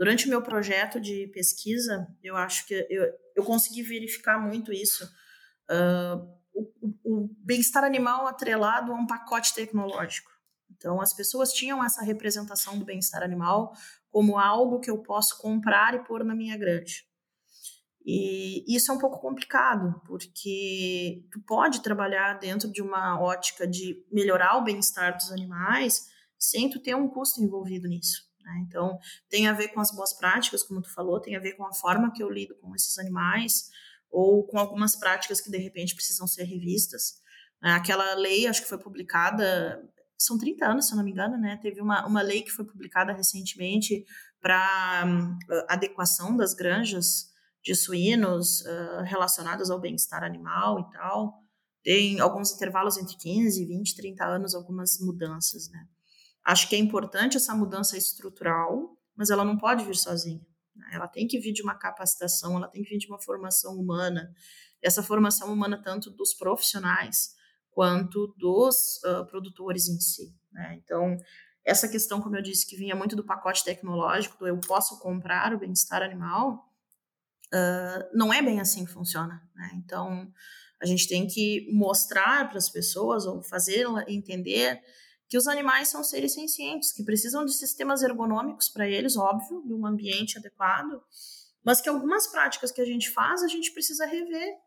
Durante o meu projeto de pesquisa, eu acho que eu, eu consegui verificar muito isso. Uh, o, o bem-estar animal atrelado a um pacote tecnológico. Então, as pessoas tinham essa representação do bem-estar animal como algo que eu posso comprar e pôr na minha grande. E isso é um pouco complicado, porque tu pode trabalhar dentro de uma ótica de melhorar o bem-estar dos animais sem tu ter um custo envolvido nisso. Né? Então, tem a ver com as boas práticas, como tu falou, tem a ver com a forma que eu lido com esses animais, ou com algumas práticas que de repente precisam ser revistas. Né? Aquela lei, acho que foi publicada, são 30 anos, se eu não me engano, né? Teve uma, uma lei que foi publicada recentemente para um, adequação das granjas de suínos uh, relacionadas ao bem-estar animal e tal. Tem alguns intervalos entre 15, 20, 30 anos, algumas mudanças, né? Acho que é importante essa mudança estrutural, mas ela não pode vir sozinha. Né? Ela tem que vir de uma capacitação, ela tem que vir de uma formação humana. Essa formação humana, tanto dos profissionais quanto dos uh, produtores em si. Né? Então, essa questão, como eu disse, que vinha muito do pacote tecnológico, do eu posso comprar o bem-estar animal, uh, não é bem assim que funciona. Né? Então, a gente tem que mostrar para as pessoas ou fazer entender que os animais são seres sencientes, que precisam de sistemas ergonômicos para eles, óbvio, de um ambiente adequado, mas que algumas práticas que a gente faz, a gente precisa rever,